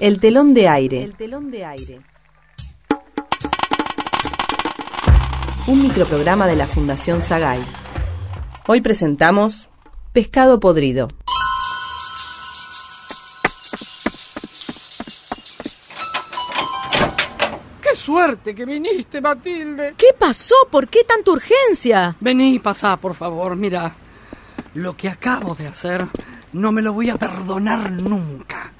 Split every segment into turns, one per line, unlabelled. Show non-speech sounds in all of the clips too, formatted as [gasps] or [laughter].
El telón de aire. El telón de aire. Un microprograma de la Fundación Sagay. Hoy presentamos Pescado Podrido.
¡Qué suerte que viniste, Matilde!
¿Qué pasó? ¿Por qué tanta urgencia?
Vení, pasá, por favor. Mira, lo que acabo de hacer no me lo voy a perdonar nunca.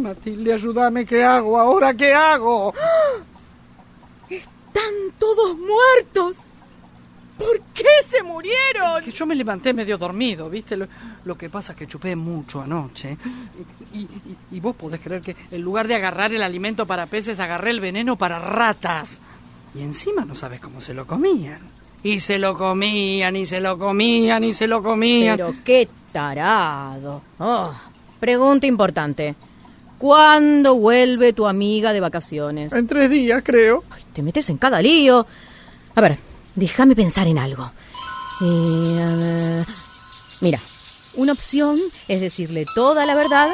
Matilde, ayúdame. ¿Qué hago ahora? ¿Qué hago? [gasps]
Están todos muertos. ¿Por qué se murieron?
Que yo me levanté medio dormido, ¿viste? Lo, lo que pasa es que chupé mucho anoche. Y, y- y vos podés creer que en lugar de agarrar el alimento para peces, agarré el veneno para ratas. Y encima no sabes cómo se lo comían. Y se lo comían, y se lo comían, y se lo comían.
Pero qué tarado. Oh, pregunta importante. ¿Cuándo vuelve tu amiga de vacaciones?
En tres días, creo.
Ay, te metes en cada lío. A ver, déjame pensar en algo. Eh, mira, una opción es decirle toda la verdad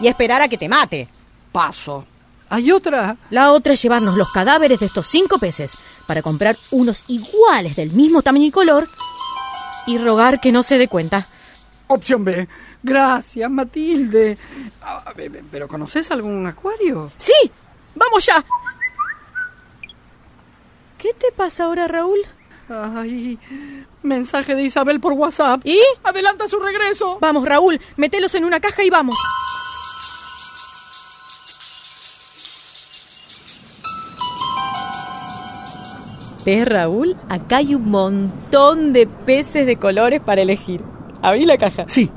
y esperar a que te mate.
Paso. ¿Hay otra?
La otra es llevarnos los cadáveres de estos cinco peces para comprar unos iguales del mismo tamaño y color y rogar que no se dé cuenta.
Opción B. Gracias, Matilde. Ah, ¿Pero conoces algún acuario?
¡Sí! ¡Vamos ya! ¿Qué te pasa ahora, Raúl?
Ay, mensaje de Isabel por WhatsApp.
¿Y?
Adelanta su regreso.
Vamos, Raúl, metelos en una caja y vamos. ¿Ves, Raúl? Acá hay un montón de peces de colores para elegir. Abrí la caja.
Sí.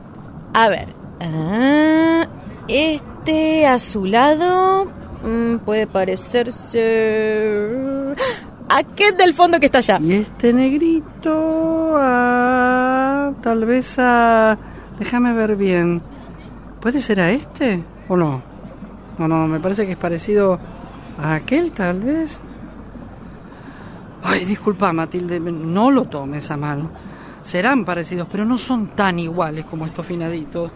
A ver. Ah, este azulado mm, puede parecerse... Aquel del fondo que está allá.
Y este negrito, tal vez a... Déjame ver bien. ¿Puede ser a este o no? No, no, me parece que es parecido a aquel, tal vez. Ay, disculpa, Matilde, no lo tomes a mal. Serán parecidos, pero no son tan iguales como estos finaditos.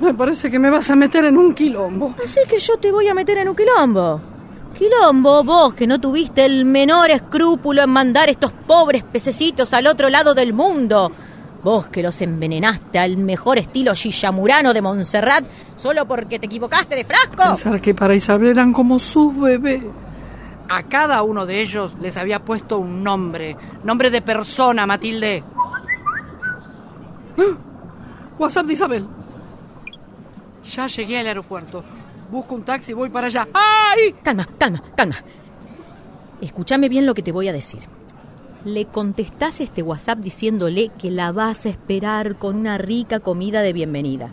Me parece que me vas a meter en un quilombo.
Así que yo te voy a meter en un quilombo. Quilombo, vos que no tuviste el menor escrúpulo en mandar estos pobres pececitos al otro lado del mundo. Vos que los envenenaste al mejor estilo Shillamurano de Montserrat solo porque te equivocaste de frasco.
Pensar que para Isabel eran como sus bebés. A cada uno de ellos les había puesto un nombre. Nombre de persona, Matilde. [gasps] WhatsApp de Isabel. Ya llegué al aeropuerto. Busco un taxi y voy para allá. ¡Ay!
Calma, calma, calma. Escúchame bien lo que te voy a decir. Le contestás este WhatsApp diciéndole que la vas a esperar con una rica comida de bienvenida.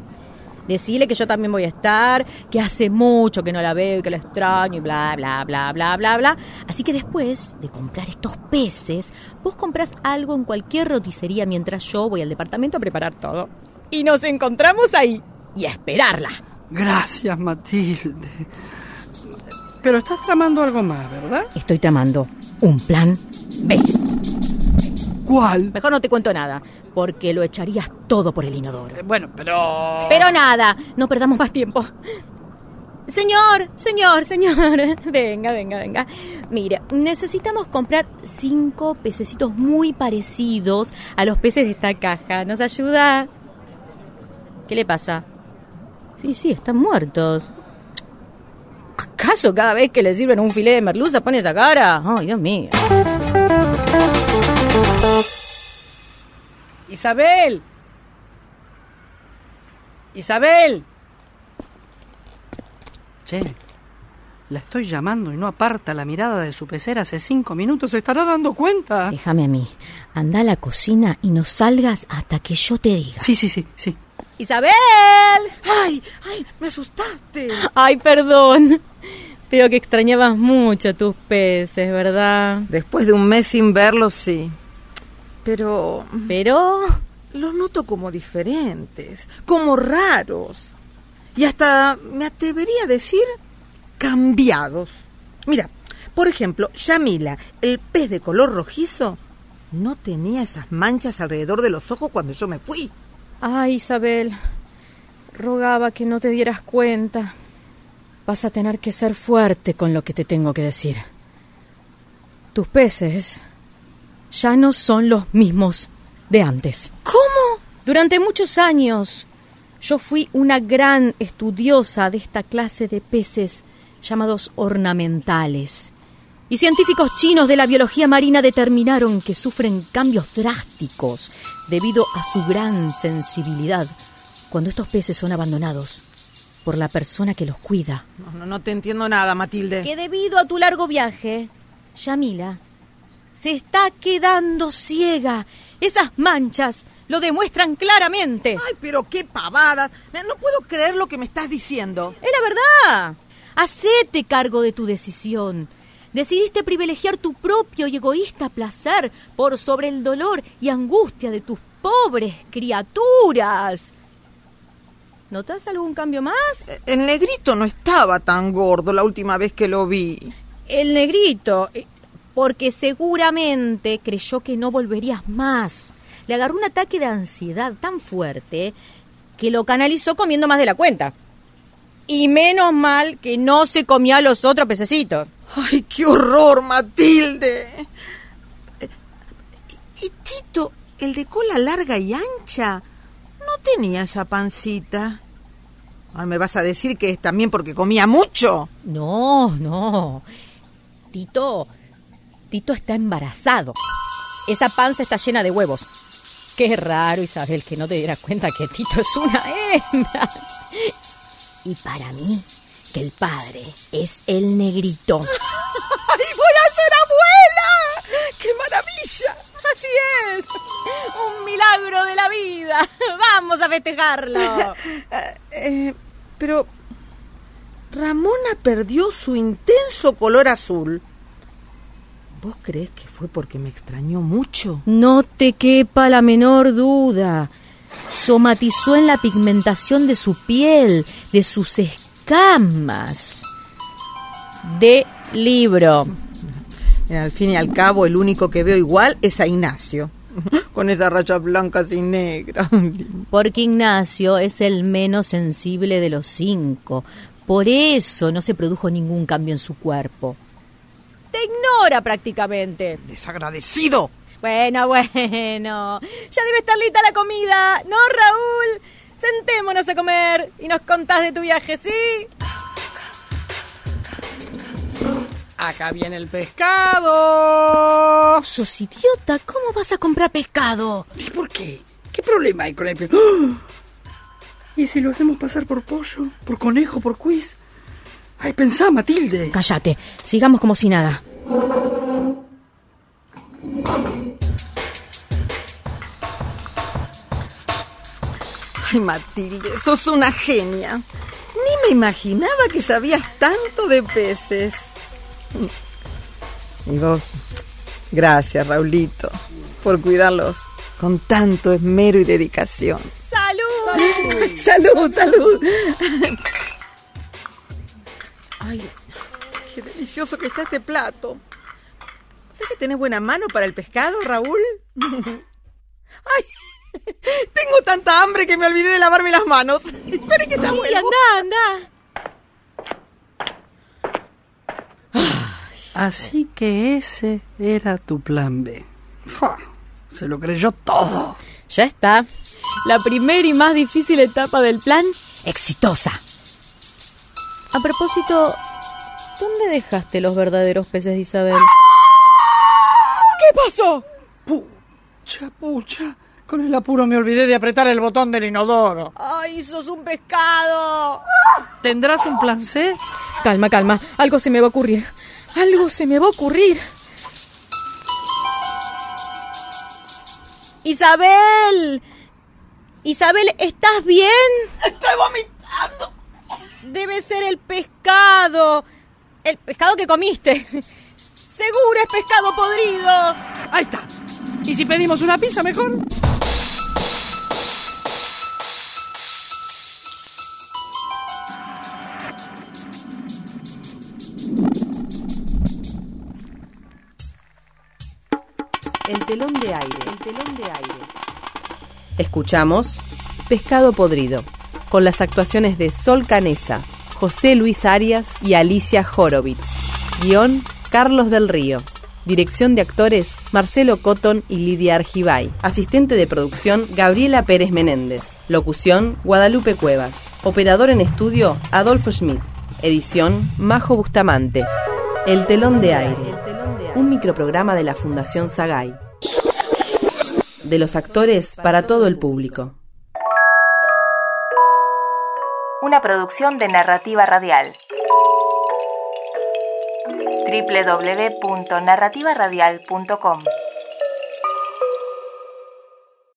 Decile que yo también voy a estar, que hace mucho que no la veo y que la extraño y bla, bla, bla, bla, bla, bla. Así que después de comprar estos peces, vos comprás algo en cualquier roticería mientras yo voy al departamento a preparar todo. Y nos encontramos ahí. Y a esperarla.
Gracias, Matilde. Pero estás tramando algo más, ¿verdad?
Estoy tramando un plan B.
¿Cuál?
Mejor no te cuento nada, porque lo echarías todo por el inodoro.
Eh, Bueno, pero...
Pero nada, no perdamos más tiempo. Señor, señor, señor, [laughs] venga, venga, venga. Mire, necesitamos comprar cinco pececitos muy parecidos a los peces de esta caja. ¿Nos ayuda? ¿Qué le pasa? Sí, sí, están muertos. ¿Acaso cada vez que le sirven un filete de merluza pone esa cara? Ay, Dios mío.
Isabel. Isabel. Che, la estoy llamando y no aparta la mirada de su pecera hace cinco minutos. ¿Se estará dando cuenta?
Déjame a mí. Anda a la cocina y no salgas hasta que yo te diga.
Sí, sí, sí, sí.
¡Isabel!
¡Ay! ¡Ay! ¡Me asustaste!
Ay, perdón. Veo que extrañabas mucho tus peces, ¿verdad?
Después de un mes sin verlos, sí. Pero
Pero...
los noto como diferentes, como raros. Y hasta me atrevería a decir cambiados. Mira, por ejemplo, Yamila, el pez de color rojizo, no tenía esas manchas alrededor de los ojos cuando yo me fui.
Ay, Isabel. rogaba que no te dieras cuenta. Vas a tener que ser fuerte con lo que te tengo que decir. Tus peces ya no son los mismos de antes.
¿Cómo?
Durante muchos años yo fui una gran estudiosa de esta clase de peces llamados ornamentales. Y científicos chinos de la biología marina determinaron que sufren cambios drásticos debido a su gran sensibilidad cuando estos peces son abandonados por la persona que los cuida.
No, no, no te entiendo nada, Matilde.
Que debido a tu largo viaje, Yamila se está quedando ciega. Esas manchas lo demuestran claramente.
Ay, pero qué pavada. No puedo creer lo que me estás diciendo.
Es la verdad. Hacete cargo de tu decisión. Decidiste privilegiar tu propio y egoísta placer por sobre el dolor y angustia de tus pobres criaturas. ¿Notas algún cambio más?
El negrito no estaba tan gordo la última vez que lo vi.
El negrito, eh, porque seguramente creyó que no volverías más. Le agarró un ataque de ansiedad tan fuerte que lo canalizó comiendo más de la cuenta. Y menos mal que no se comía a los otros pececitos.
¡Ay, qué horror, Matilde! ¿Y Tito, el de cola larga y ancha, no tenía esa pancita? Ahora me vas a decir que es también porque comía mucho.
No, no. Tito, Tito está embarazado. Esa panza está llena de huevos. Qué raro, Isabel, que no te dieras cuenta que Tito es una hembra. Y para mí, que el padre es el negrito.
¡Ay, voy a ser abuela! ¡Qué maravilla!
Así es. Un milagro de la vida. Vamos a festejarlo.
eh, pero Ramona perdió su intenso color azul. ¿Vos crees que fue porque me extrañó mucho?
No te quepa la menor duda. Somatizó en la pigmentación de su piel, de sus escamas. De libro.
Al fin y al cabo, el único que veo igual es a Ignacio. [laughs] Con esas rayas blancas y negras. [laughs]
Porque Ignacio es el menos sensible de los cinco. Por eso no se produjo ningún cambio en su cuerpo. Te ignora prácticamente.
¡Desagradecido!
Bueno, [laughs] bueno. Ya debe estar lista la comida. ¿No, Raúl? Sentémonos a comer y nos contás de tu viaje, ¿sí?
Acá viene el pescado.
Sos idiota, ¿cómo vas a comprar pescado?
¿Y por qué? ¿Qué problema hay con el pescado? ¡Ah! ¿Y si lo hacemos pasar por pollo? ¿Por conejo? ¿Por quiz? Ay, pensá, Matilde.
Cállate, sigamos como si nada.
Ay, Matilde, sos una genia. Ni me imaginaba que sabías tanto de peces. Y vos, gracias, Raulito, por cuidarlos con tanto esmero y dedicación.
¡Salud! [laughs]
¡Salud, salud! Ay, qué delicioso que está este plato. ¿Sabes que tenés buena mano para el pescado, Raúl? [laughs] ¡Ay! Tengo tanta hambre que me olvidé de lavarme las manos. [laughs] Espere que ya
Sí,
vuelvo.
anda, anda.
Así que ese era tu plan B. Ja, se lo creyó todo.
Ya está. La primera y más difícil etapa del plan, exitosa. A propósito, ¿dónde dejaste los verdaderos peces de Isabel?
¿Qué pasó?
Pucha, pucha. Con el apuro me olvidé de apretar el botón del inodoro.
¡Ay, sos un pescado!
¿Tendrás un plan C?
Calma, calma. Algo se me va a ocurrir. Algo se me va a ocurrir. Isabel. Isabel, ¿estás bien?
Estoy vomitando.
Debe ser el pescado. El pescado que comiste. [laughs] Seguro es pescado podrido.
Ahí está. ¿Y si pedimos una pizza mejor?
El telón de aire. El telón de aire. Escuchamos Pescado podrido.
Con las actuaciones de Sol Canesa, José Luis Arias y Alicia Horowitz. Guión, Carlos del Río. Dirección de actores, Marcelo Cotton y Lidia Argibay. Asistente de producción, Gabriela Pérez Menéndez. Locución, Guadalupe Cuevas. Operador en estudio, Adolfo Schmidt. Edición, Majo Bustamante. El telón de aire. Un microprograma de la Fundación Sagay. De los actores para todo el público.
Una producción de narrativa radial. www.narrativaradial.com